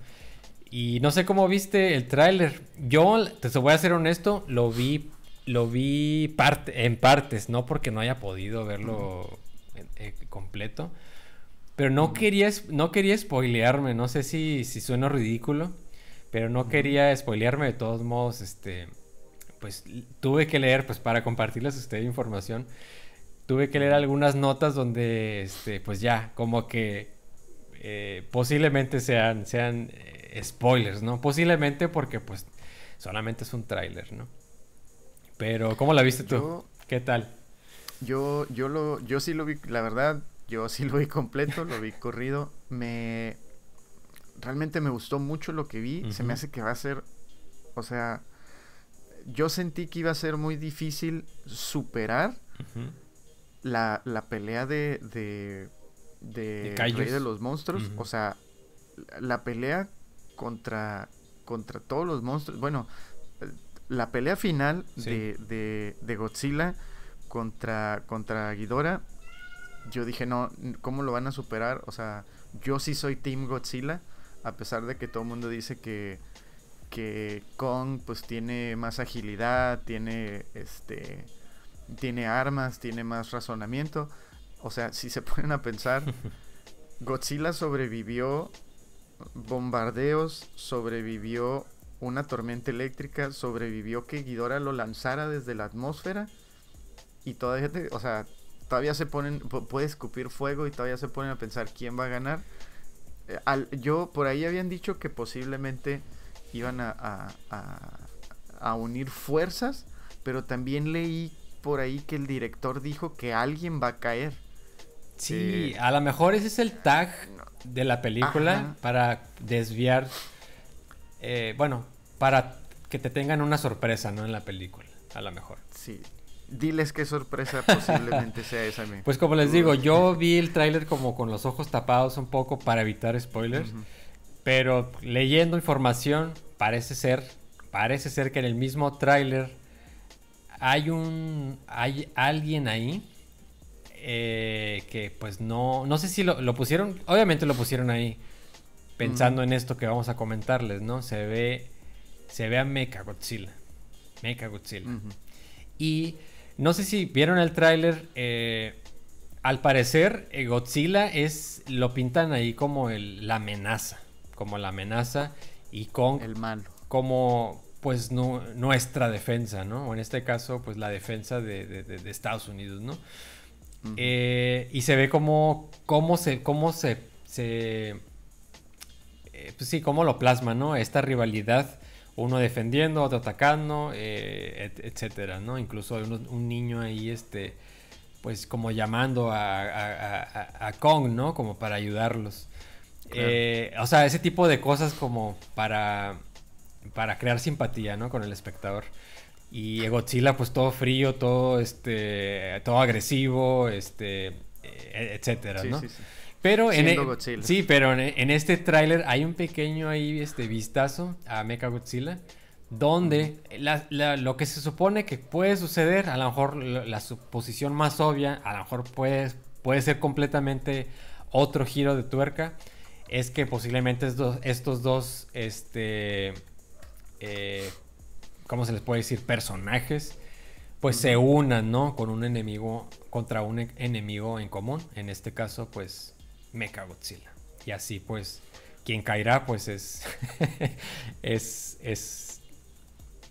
Y no sé cómo viste el tráiler. Yo, te voy a ser honesto, lo vi, lo vi parte, en partes, no porque no haya podido verlo eh, completo. Pero no quería, no quería spoilearme, no sé si, si suena ridículo, pero no quería spoilearme de todos modos, este, pues tuve que leer, pues para compartirles a usted información, tuve que leer algunas notas donde, este, pues ya, como que eh, posiblemente sean, sean eh, spoilers, ¿no? Posiblemente porque pues solamente es un tráiler, ¿no? Pero, ¿cómo la viste tú? ¿Qué tal? Yo, yo lo, yo sí lo vi, la verdad, yo sí lo vi completo, lo vi corrido. Me. Realmente me gustó mucho lo que vi. Se me hace que va a ser. O sea. Yo sentí que iba a ser muy difícil superar la, la, pelea de. de. de, Rey de los monstruos. O sea. La pelea contra. contra todos los monstruos. Bueno. La pelea final de, de, de Godzilla contra, contra Ghidorah yo dije, no, ¿cómo lo van a superar? O sea, yo sí soy Team Godzilla, a pesar de que todo el mundo dice que, que Kong pues tiene más agilidad, tiene este tiene armas, tiene más razonamiento. O sea, si se ponen a pensar, Godzilla sobrevivió bombardeos, sobrevivió una tormenta eléctrica, sobrevivió que Ghidorah lo lanzara desde la atmósfera y todavía, o sea, todavía se ponen, puede escupir fuego y todavía se ponen a pensar quién va a ganar. Eh, al, yo por ahí habían dicho que posiblemente iban a, a, unir fuerzas, pero también leí por ahí que el director dijo que alguien va a caer. Sí, eh, a lo mejor ese es el tag de la película para desviar, eh, bueno, para que te tengan una sorpresa, ¿no? En la película, a lo mejor. Sí, Diles qué sorpresa posiblemente sea esa. Pues como les digo, yo vi el tráiler como con los ojos tapados un poco para evitar spoilers. Pero leyendo información, parece ser, parece ser que en el mismo tráiler hay un, hay alguien ahí eh, que pues no, no sé si lo, pusieron, obviamente lo pusieron ahí pensando en esto que vamos a comentarles, ¿no? Se ve, se ve a Mecha Godzilla, Mecha Godzilla. Y no sé si vieron el tráiler. Eh, al parecer, eh, Godzilla es. Lo pintan ahí como la amenaza. Como la amenaza. Y con. El malo. Como. Pues nuestra defensa, ¿no? O en este caso, pues la defensa de, Estados Unidos, ¿no? Eh, y se ve como. Cómo se. Cómo se. se pues sí, cómo lo plasma, ¿no? Esta rivalidad uno defendiendo, otro atacando, eh, etcétera, ¿no? Incluso hay un, niño ahí, este, pues como llamando a, Kong, ¿no? Como para ayudarlos. Eh, o sea, ese tipo de cosas como para, para crear simpatía, ¿no? Con el espectador. Y Godzilla, pues todo frío, todo, este, todo agresivo, este, e, etcétera, ¿no? Sí, sí. Pero en e- sí, pero en, este tráiler hay un pequeño ahí este vistazo a Mecha Godzilla donde lo que se supone que puede suceder, a lo mejor la, suposición más obvia, a lo mejor puede, puede ser completamente otro giro de tuerca, es que posiblemente estos, estos dos este, eh, ¿cómo se les puede decir? Personajes, pues se unan, ¿no? Con un enemigo, contra un e-, enemigo en común. En este caso, pues, Mechagodzilla. Y así, pues, quien caerá, pues, es, es, es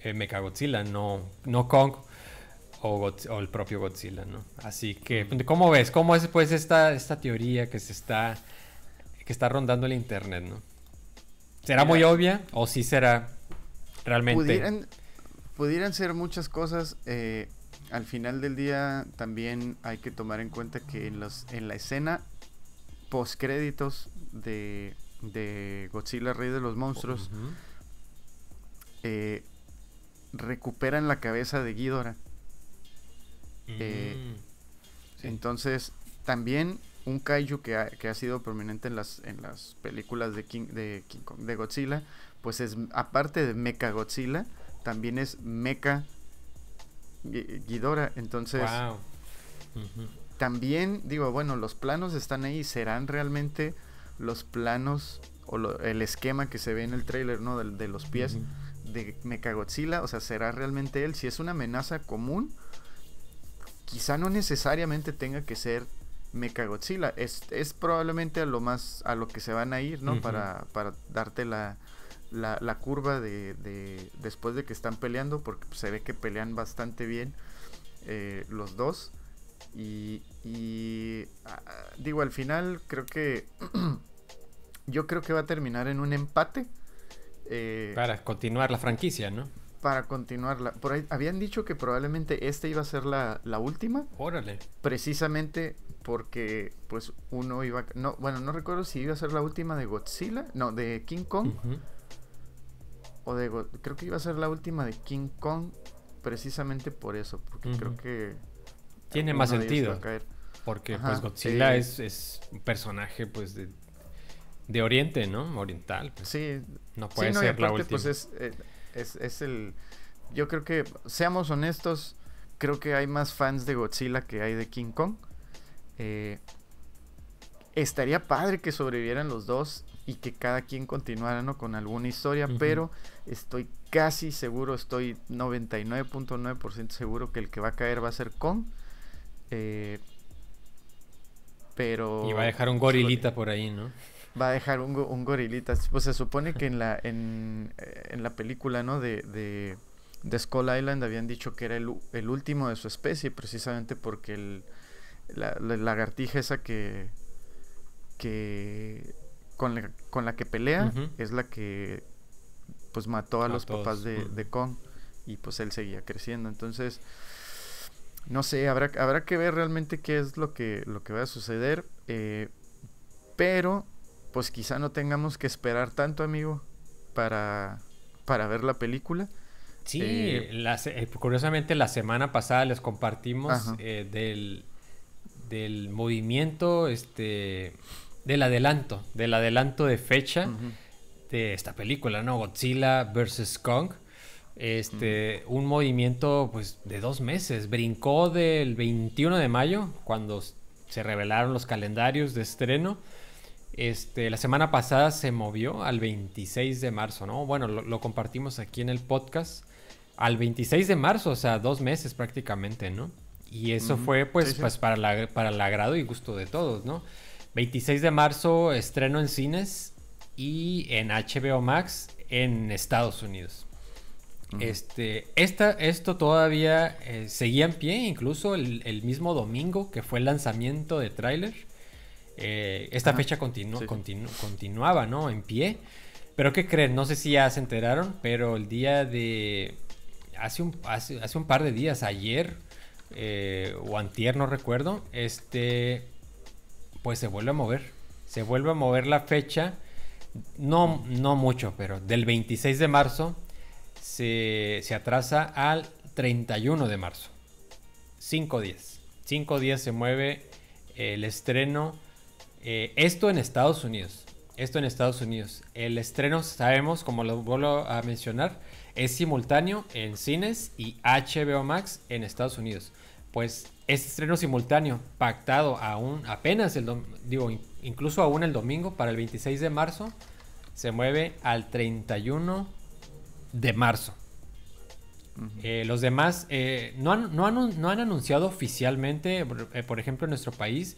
eh, Mechagodzilla, no, no Kong o, el propio Godzilla, ¿no? Así que, ¿cómo ves? ¿Cómo es, pues, esta, esta teoría que se está, que está rondando el internet, ¿no? ¿Será muy obvia o sí será realmente? Pudieran, ser muchas cosas. Eh, al final del día también hay que tomar en cuenta que en, los, en la escena post créditos de, de Godzilla Rey de los Monstruos eh, recuperan la cabeza de Ghidorah. Eh, mm, entonces, también un kaiju que ha, que ha sido prominente en las, en las películas de King, de King Kong, de Godzilla, pues es, aparte de Mecha Godzilla, también es Mecha Ghidorah. Entonces, también digo, bueno, los planos están ahí, serán realmente los planos o el esquema que se ve en el trailer, ¿no? De, los pies de Mecha Godzilla, o sea, será realmente él. Si es una amenaza común, quizá no necesariamente tenga que ser Mechagodzilla. Es, es probablemente a lo más a lo que se van a ir, ¿no? para, para darte la, la, curva de, de, después de que están peleando, porque se ve que pelean bastante bien eh, los dos. Y, y ah, digo, al final creo que yo creo que va a terminar en un empate. Eh, para continuar la franquicia, ¿no? para continuarla. Por ahí habían dicho que probablemente esta iba a ser la, última. Órale. Precisamente porque pues uno iba no bueno no recuerdo si iba a ser la última de Godzilla no de King Kong o de creo que iba a ser la última de King Kong precisamente por eso porque creo que tiene más sentido porque pues Godzilla es, es, un personaje pues de, de Oriente no oriental pues. sí no puede ser la última pues es, es, el... Yo creo que, seamos honestos, creo que hay más fans de Godzilla que hay de King Kong. Eh, estaría padre que sobrevivieran los dos y que cada quien continuara ¿no? con alguna historia, pero estoy casi seguro, estoy 99.9% seguro que el que va a caer va a ser Kong. Eh, pero... Y va a dejar un gorilita por ahí, ¿no? va a dejar un, un gorilita. Pues se supone que en la, en, en la película, ¿no? De, de, de, Skull Island habían dicho que era el, el último de su especie, precisamente porque el, la, lagartija esa que, que con, la, con la que pelea es la que pues mató a, los papás de, de Kong y pues él seguía creciendo. Entonces, no sé, habrá, habrá que ver realmente qué es lo que, lo que va a suceder. Eh, pero pues quizá no tengamos que esperar tanto, amigo, para, para ver la película. Sí, eh, eh, curiosamente la semana pasada les compartimos eh, del, del movimiento, este, del adelanto, del adelanto de fecha de esta película, ¿no? Godzilla vs. Kong. Este, un movimiento pues de dos meses. Brincó del 21 de mayo, cuando se revelaron los calendarios de estreno este, la semana pasada se movió al 26 de marzo, ¿no? Bueno, lo, compartimos aquí en el podcast. Al 26 de marzo, o sea, dos meses prácticamente, ¿no? Y eso fue pues, pues para, la, para el agrado y gusto de todos, ¿no? 26 de marzo estreno en cines y en HBO Max en Estados Unidos. Este, esta, esto todavía eh, seguía en pie, incluso el, el, mismo domingo que fue el lanzamiento de tráiler. Eh, esta fecha continuaba, ¿no? En pie. Pero ¿qué creen? No sé si ya se enteraron, pero el día de... Hace un, hace, un par de días, ayer eh, o antier, no recuerdo, este... Pues se vuelve a mover. Se vuelve a mover la fecha. No, no mucho, pero del 26 de marzo se, atrasa al 31 de marzo. Cinco días. Cinco días se mueve el estreno eh, esto en Estados Unidos. Esto en Estados Unidos. El estreno, sabemos, como lo vuelvo a mencionar, es simultáneo en cines y HBO Max en Estados Unidos. Pues este estreno simultáneo, pactado aún apenas el digo, incluso aún el domingo para el 26 de marzo, se mueve al 31 de marzo. Eh, los demás eh, no, han, no, han, anunciado oficialmente, por, ejemplo, en nuestro país,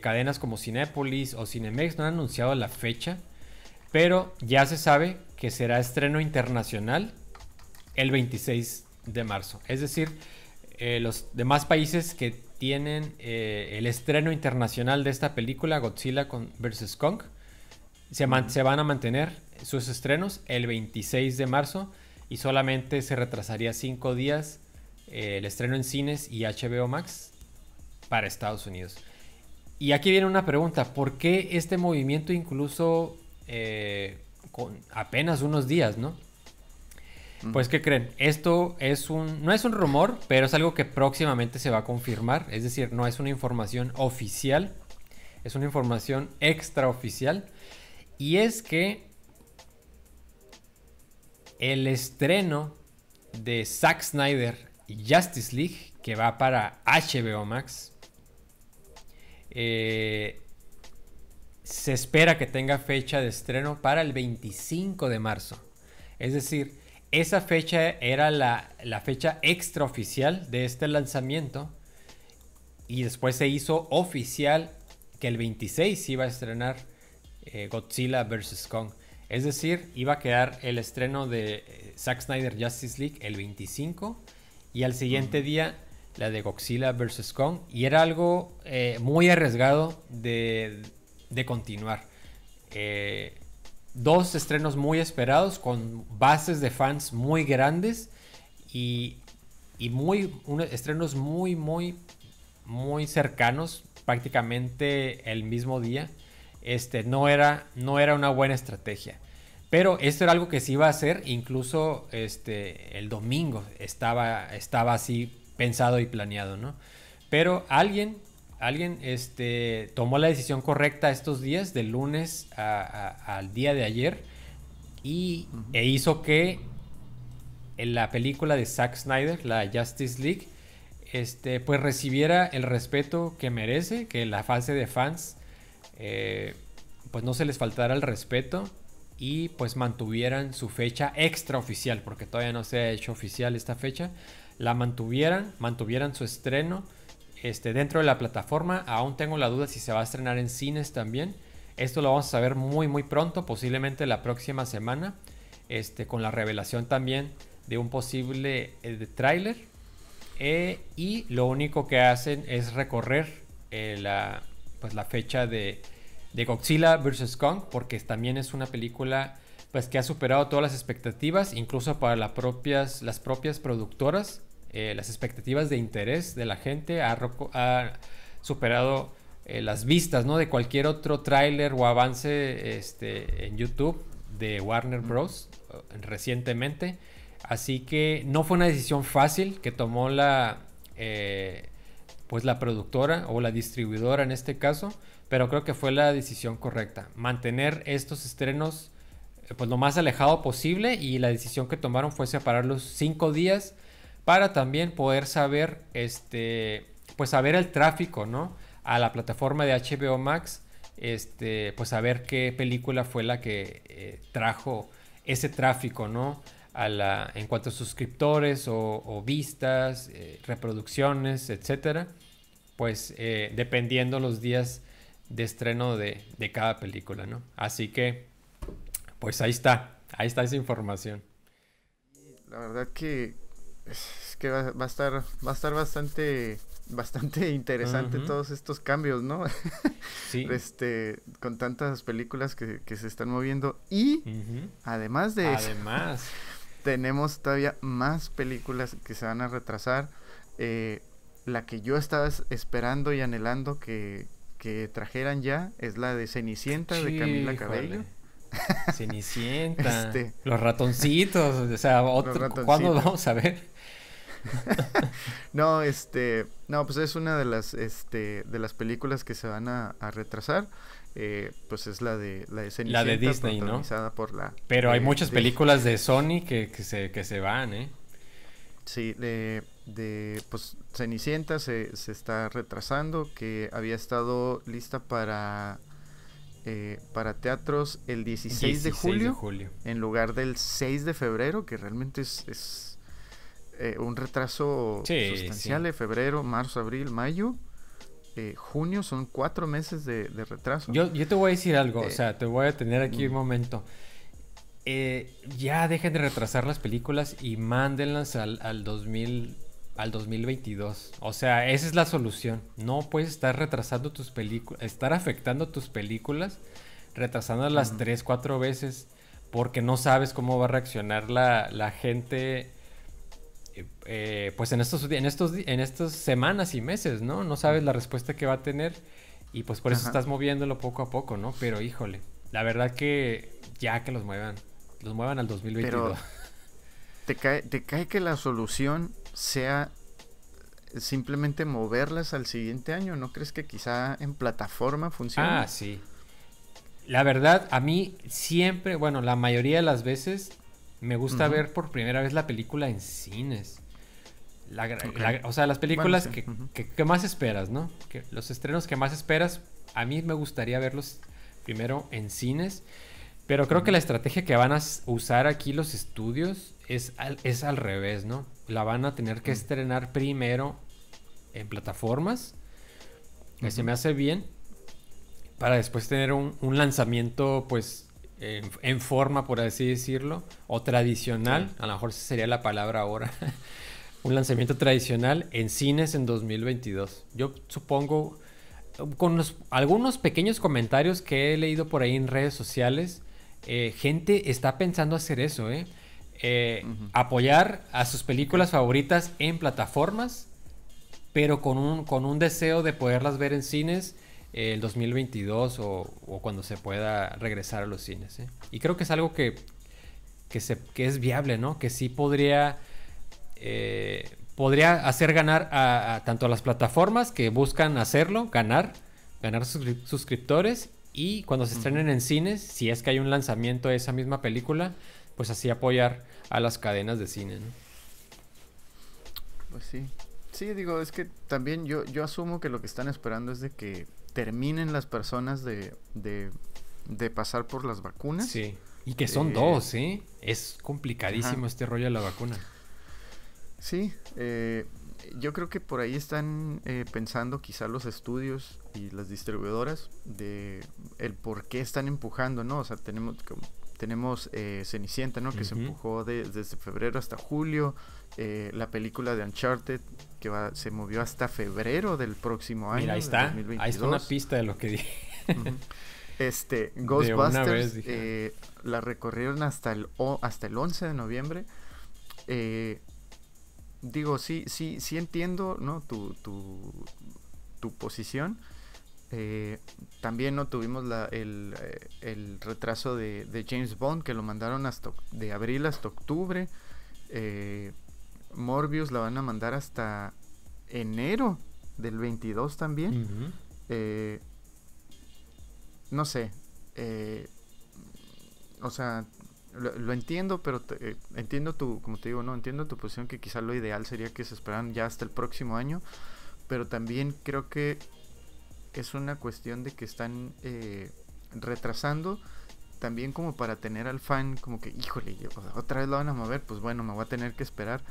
cadenas como Cinépolis o Cinemex no han anunciado la fecha, pero ya se sabe que será estreno internacional el 26 de marzo. Es decir, los demás países que tienen el estreno internacional de esta película, Godzilla vs. Kong, se, se van a mantener sus estrenos el 26 de marzo y solamente se retrasaría cinco días eh, el estreno en cines y HBO Max para Estados Unidos. Y aquí viene una pregunta, ¿por qué este movimiento incluso eh, con apenas unos días, no? Pues, ¿qué creen? Esto es un, no es un rumor, pero es algo que próximamente se va a confirmar. Es decir, no es una información oficial, es una información extraoficial. Y es que el estreno de Zack Snyder Justice League, que va para HBO Max, eh, se espera que tenga fecha de estreno para el 25 de marzo. Es decir, esa fecha era la, fecha extraoficial de este lanzamiento. Y después se hizo oficial que el 26 iba a estrenar eh, Godzilla vs. Kong. Es decir, iba a quedar el estreno de eh, Zack Snyder Justice League el 25 y al siguiente día la de Godzilla vs. Kong. Y era algo eh, muy arriesgado de, continuar. dos estrenos muy esperados con bases de fans muy grandes y, muy, estrenos muy, muy, muy cercanos, prácticamente el mismo día este, no, era, no era una buena estrategia. Pero esto era algo que se iba a hacer, incluso este, el domingo estaba, estaba así pensado y planeado, ¿no? Pero alguien, alguien este, tomó la decisión correcta estos días, del lunes al día de ayer, y, e hizo que en la película de Zack Snyder, la Justice League, este, pues recibiera el respeto que merece, que la fase de fans eh, pues no se les faltara el respeto y pues mantuvieran su fecha extraoficial, porque todavía no se ha hecho oficial esta fecha, la mantuvieran, mantuvieran su estreno este, dentro de la plataforma. Aún tengo la duda si se va a estrenar en cines también. Esto lo vamos a saber muy muy pronto, posiblemente la próxima semana, este, con la revelación también de un posible eh, tráiler. Eh, y lo único que hacen es recorrer la, pues la fecha de, de Godzilla vs. Kong, porque también es una película pues que ha superado todas las expectativas, incluso para las propias, las propias productoras, eh, las expectativas de interés de la gente, ha, superado eh, las vistas ¿no? de cualquier otro tráiler o avance este, en YouTube de Warner Bros. recientemente. Así que no fue una decisión fácil que tomó la, eh, pues la productora o la distribuidora en este caso, pero creo que fue la decisión correcta. Mantener estos estrenos eh, pues lo más alejado posible y la decisión que tomaron fue separarlos cinco días para también poder saber, este, pues saber el tráfico, ¿no? A la plataforma de HBO Max, este, pues saber qué película fue la que eh, trajo ese tráfico, ¿no? A la, en cuanto a suscriptores o, vistas, eh, reproducciones, etcétera pues eh, dependiendo los días de estreno de, cada película, ¿no? Así que, pues ahí está, ahí está esa información. La verdad que es que va, a estar, va a estar bastante, bastante interesante todos estos cambios, ¿no? sí. Este, con tantas películas que, se están moviendo y además de además. eso, tenemos todavía más películas que se van a retrasar. Eh, la que yo estaba esperando y anhelando que, trajeran ya es la de Cenicienta de Camila Cabello. Cenicienta. Este. Los ratoncitos, o sea, ¿cuándo vamos a ver? no, este, no, pues es una de las, este, de las películas que se van a, retrasar. Eh, pues es la de la de Cenicienta. La de Disney, ¿no? Por la, Pero hay muchas películas de Sony que, que, se, que se van, ¿eh? Sí, de, de pues Cenicienta se, se, está retrasando, que había estado lista para, eh, para teatros el 16, de, julio, en lugar del 6 de febrero, que realmente es, es eh, un retraso sustancial de febrero, marzo, abril, mayo. Eh, junio son cuatro meses de, retraso. Yo, yo, te voy a decir algo, o eh, sea, te voy a tener aquí un mm. momento. ya dejen de retrasar las películas y mándenlas al, al 2000 al 2022. O sea, esa es la solución. No puedes estar retrasando tus películas, estar afectando tus películas, retrasándolas tres, cuatro veces, porque no sabes cómo va a reaccionar la, la gente. Eh, pues en estos, en estos en estas semanas y meses, ¿no? No sabes la respuesta que va a tener y pues por eso estás moviéndolo poco a poco, ¿no? Pero híjole, la verdad que ya que los muevan, los muevan al 2022. Pero te cae, te cae que la solución sea simplemente moverlas al siguiente año. ¿No crees que quizá en plataforma funcione? Ah, sí. La verdad, a mí siempre, bueno, la mayoría de las veces me gusta ver por primera vez la película en cines. o sea, las películas que, más esperas, ¿no? Que, los estrenos que más esperas, a mí me gustaría verlos primero en cines. Pero creo que la estrategia que van a usar aquí los estudios es al, es al revés, ¿no? La van a tener que estrenar primero en plataformas, que se me hace bien, para después tener un, lanzamiento, pues, en, forma, por así decirlo, o tradicional, a lo mejor sería la palabra ahora, un lanzamiento tradicional en cines en 2022. Yo supongo, con algunos pequeños comentarios que he leído por ahí en redes sociales, eh, gente está pensando hacer eso, ¿eh? eh apoyar a sus películas favoritas en plataformas, pero con un, con un deseo de poderlas ver en cines el 2022 o, cuando se pueda regresar a los cines. Y creo que es algo que, que, se, que es viable, ¿no? Que sí podría, podría hacer ganar a, tanto a las plataformas que buscan hacerlo, ganar, ganar suscriptores y cuando se estrenen en cines, si es que hay un lanzamiento de esa misma película, pues así apoyar a las cadenas de cine, ¿no? Pues sí. Sí, digo, es que también yo, yo asumo que lo que están esperando es de que terminen las personas de, de, pasar por las vacunas. Sí. Y que son eh, dos, ¿eh? Es complicadísimo este rollo de la vacuna. Sí, eh, yo creo que por ahí están eh, pensando quizá los estudios y las distribuidoras de el por qué están empujando, ¿no? O sea, tenemos tenemos eh, Cenicienta, ¿no? Que se empujó desde febrero hasta julio. Eh, la película de Uncharted que va, se movió hasta febrero del próximo año. Mira, ahí está. Ahí está una pista de lo que dije. Este, Ghostbusters la recorrieron hasta el, hasta el 11 de noviembre. Eh, digo, sí, sí, sí entiendo, ¿no? Tu, tu, tu posición. Eh, también no tuvimos la, el, eh, el, retraso de, de, James Bond que lo mandaron hasta de abril hasta octubre. Eh, Morbius la van a mandar hasta enero del 22 también. no sé. o sea, lo, entiendo, pero eh, entiendo tu, como te digo, no, entiendo tu posición que quizá lo ideal sería que se esperan ya hasta el próximo año, pero también creo que es una cuestión de que están eh, retrasando también como para tener al fan como que, híjole, otra vez lo van a mover, pues bueno, me voy a tener que esperar.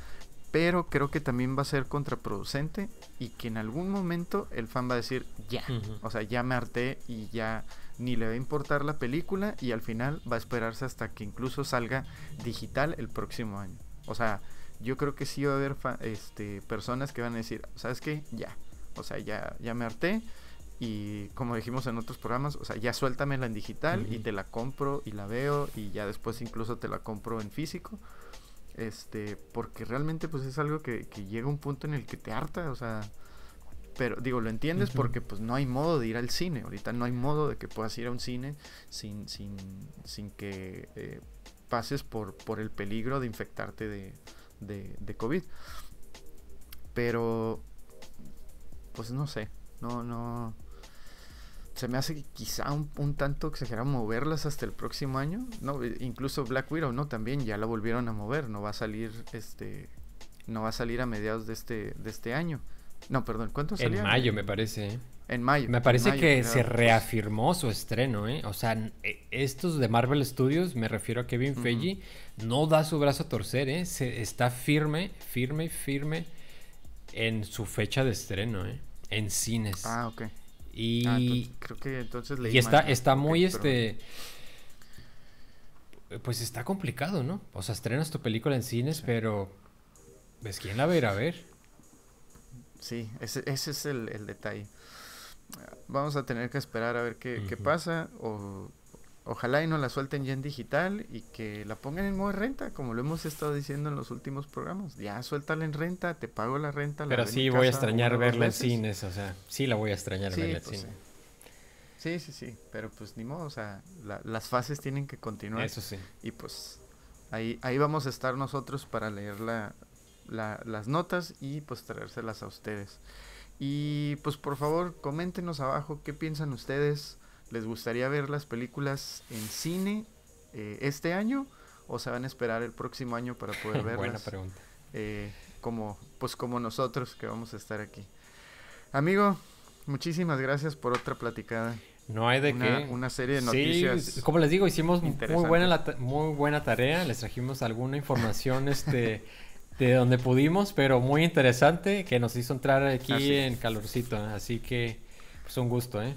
Pero creo que también va a ser contraproducente y que en algún momento el fan va a decir, ya, o sea, ya me harté y ya ni le va a importar la película y al final va a esperarse hasta que incluso salga digital el próximo año. O sea, yo creo que sí va a haber este, personas que van a decir, ¿sabes qué? Ya. O sea, ya, ya me harté y como dijimos en otros programas, o sea, ya suéltamela en digital y te la compro y la veo y ya después incluso te la compro en físico. Este, porque realmente pues es algo que, que llega un punto en el que te harta, o sea, pero digo, lo entiendes porque pues no hay modo de ir al cine. Ahorita no hay modo de que puedas ir a un cine sin, sin, sin que eh, pases por, por el peligro de infectarte de, de, COVID. Pero, pues no sé, no, no. Se me hace quizá un, un, tanto exagerado moverlas hasta el próximo año. No, incluso Black Widow, ¿no? También ya la volvieron a mover. No va a salir este. No va a salir a mediados de este, de este año. No, perdón, ¿cuánto salía? En mayo, me parece. ¿eh? En mayo. Me parece mayo, que se reafirmó su estreno, ¿eh? O sea, eh, estos de Marvel Studios, me refiero a Kevin Ujú. Feige, no da su brazo a torcer, ¿eh? Se, está firme, firme, firme en su fecha de estreno, ¿eh? En cines. Ah, ok. Y, Ah, entonces, creo que entonces leí y está, mal. está muy, este... Pues está complicado, ¿no? O sea, estrenas tu película en cines, pero... Pues quién la va a ir a ver. Sí, ese, ese es el, el detalle. Vamos a tener que esperar a ver qué, qué pasa. O, ojalá y no la suelten ya en digital y que la pongan en modo de renta, como lo hemos estado diciendo en los últimos programas. Ya suéltala en renta, te pago la renta. la Pero sí voy a extrañar verla en cines, o sea, sí la voy a extrañar Sí, verla en pues, cine. sí. sí, sí, sí, pero pues ni modo, o sea, la- las fases tienen que continuar. Eso sí. Y pues ahí, ahí vamos a estar nosotros para leer la, la- las notas y pues traérselas a ustedes. Y pues por favor coméntenos abajo qué piensan ustedes. ¿Les gustaría ver las películas en cine eh, este año o se van a esperar el próximo año para poder verlas? Buena pregunta. eh, como pues como nosotros que vamos a estar aquí. Amigo, muchísimas gracias por otra platicada. No hay de una, qué. una serie de Sí, noticias. como les digo, hicimos muy buena, la muy buena tarea. Les trajimos alguna información este, de donde pudimos, pero muy interesante que nos hizo entrar aquí Así en calorcito. Así que, pues un gusto, ¿eh?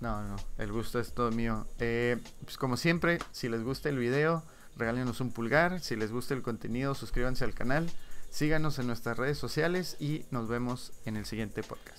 No, no, el gusto es todo mío. Eh, pues como siempre, si les gusta el video, regálenos un pulgar. Si les gusta el contenido, suscríbanse al canal. Síganos en nuestras redes sociales y nos vemos en el siguiente podcast.